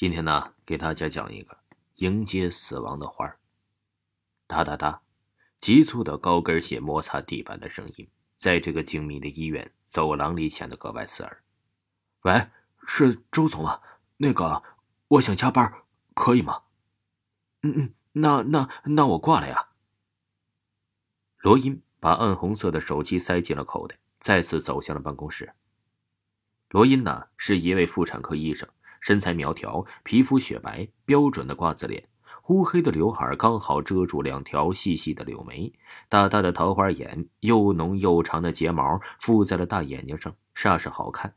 今天呢，给大家讲一个迎接死亡的花儿。哒哒哒，急促的高跟鞋摩擦地板的声音，在这个静谧的医院走廊里显得格外刺耳。喂，是周总啊，那个，我想加班，可以吗？嗯嗯，那那那我挂了呀。罗音把暗红色的手机塞进了口袋，再次走向了办公室。罗音呢，是一位妇产科医生。身材苗条，皮肤雪白，标准的瓜子脸，乌黑的刘海刚好遮住两条细细的柳眉，大大的桃花眼，又浓又长的睫毛附在了大眼睛上，煞是好看。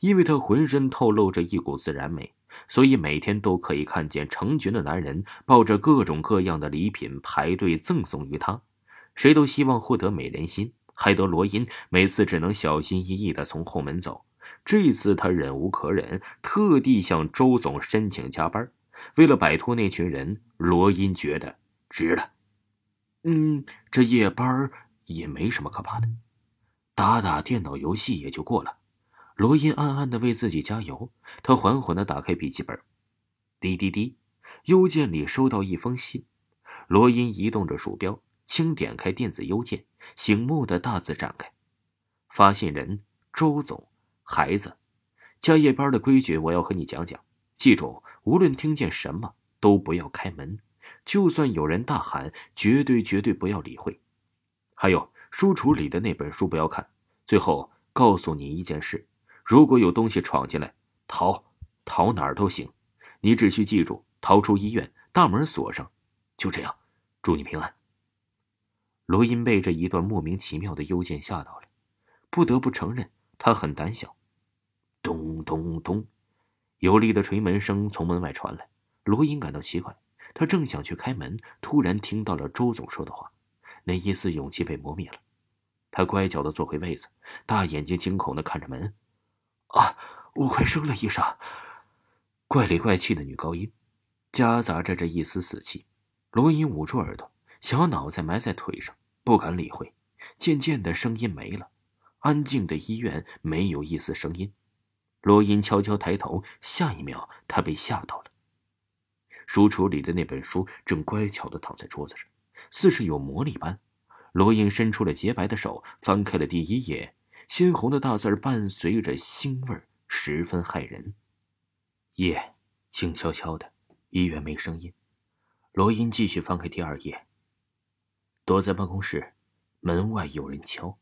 因为她浑身透露着一股自然美，所以每天都可以看见成群的男人抱着各种各样的礼品排队赠送于她，谁都希望获得美人心，害得罗音每次只能小心翼翼地从后门走。这次他忍无可忍，特地向周总申请加班。为了摆脱那群人，罗音觉得值了。嗯，这夜班也没什么可怕的，打打电脑游戏也就过了。罗音暗暗的为自己加油。他缓缓的打开笔记本，滴滴滴，邮件里收到一封信。罗音移动着鼠标，轻点开电子邮件，醒目的大字展开，发信人周总。孩子，加夜班的规矩我要和你讲讲。记住，无论听见什么都不要开门，就算有人大喊，绝对绝对不要理会。还有，书橱里的那本书不要看。最后告诉你一件事：如果有东西闯进来，逃，逃哪儿都行。你只需记住，逃出医院，大门锁上。就这样，祝你平安。罗音被这一段莫名其妙的邮件吓到了，不得不承认，他很胆小。咚咚，有力的锤门声从门外传来。罗英感到奇怪，他正想去开门，突然听到了周总说的话，那一丝勇气被磨灭了。他乖巧的坐回位子，大眼睛惊恐的看着门。啊，我快生了，医生！怪里怪气的女高音，夹杂着这一丝死气。罗英捂住耳朵，小脑袋埋在腿上，不敢理会。渐渐的，声音没了，安静的医院没有一丝声音。罗音悄悄抬头，下一秒，他被吓到了。书橱里的那本书正乖巧的躺在桌子上，似是有魔力般。罗英伸出了洁白的手，翻开了第一页，鲜红的大字伴随着腥味十分骇人。夜，静悄悄的，医院没声音。罗英继续翻开第二页。躲在办公室，门外有人敲。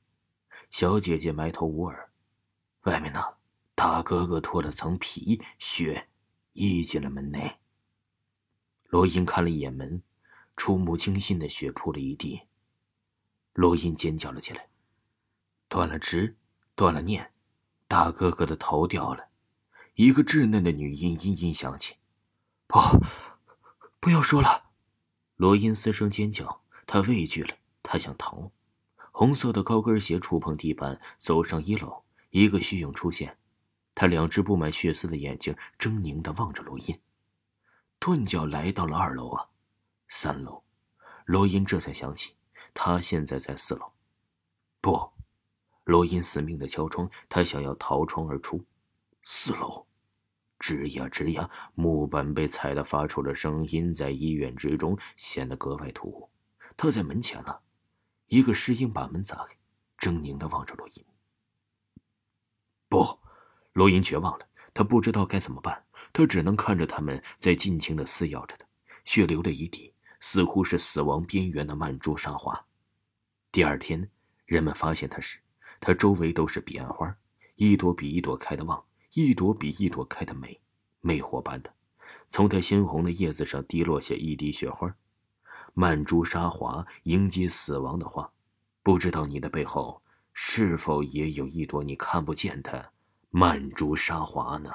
小姐姐埋头捂耳，外面呢？大哥哥脱了层皮，血溢进了门内。罗英看了一眼门，触目惊心的血铺了一地。罗英尖叫了起来，断了肢，断了念，大哥哥的头掉了。一个稚嫩的女音隐隐响起：“不，不要说了！”罗英嘶声尖叫，她畏惧了，她想逃。红色的高跟鞋触碰地板，走上一楼，一个虚影出现。他两只布满血丝的眼睛狰狞的望着罗音，顿脚来到了二楼啊，三楼，罗音这才想起，他现在在四楼。不，罗音死命的敲窗，他想要逃窗而出。四楼，吱呀吱呀，木板被踩得发出了声音，在医院之中显得格外突兀。他在门前呢，一个尸婴把门砸开，狰狞的望着罗音。不。罗英绝望了，他不知道该怎么办，他只能看着他们在尽情的撕咬着他，血流了一地，似乎是死亡边缘的曼珠沙华。第二天，人们发现他时，他周围都是彼岸花，一朵比一朵开的旺，一朵比一朵开的美，魅惑般的，从他鲜红的叶子上滴落下一滴雪花。曼珠沙华迎接死亡的花，不知道你的背后是否也有一朵你看不见的。曼珠沙华呢？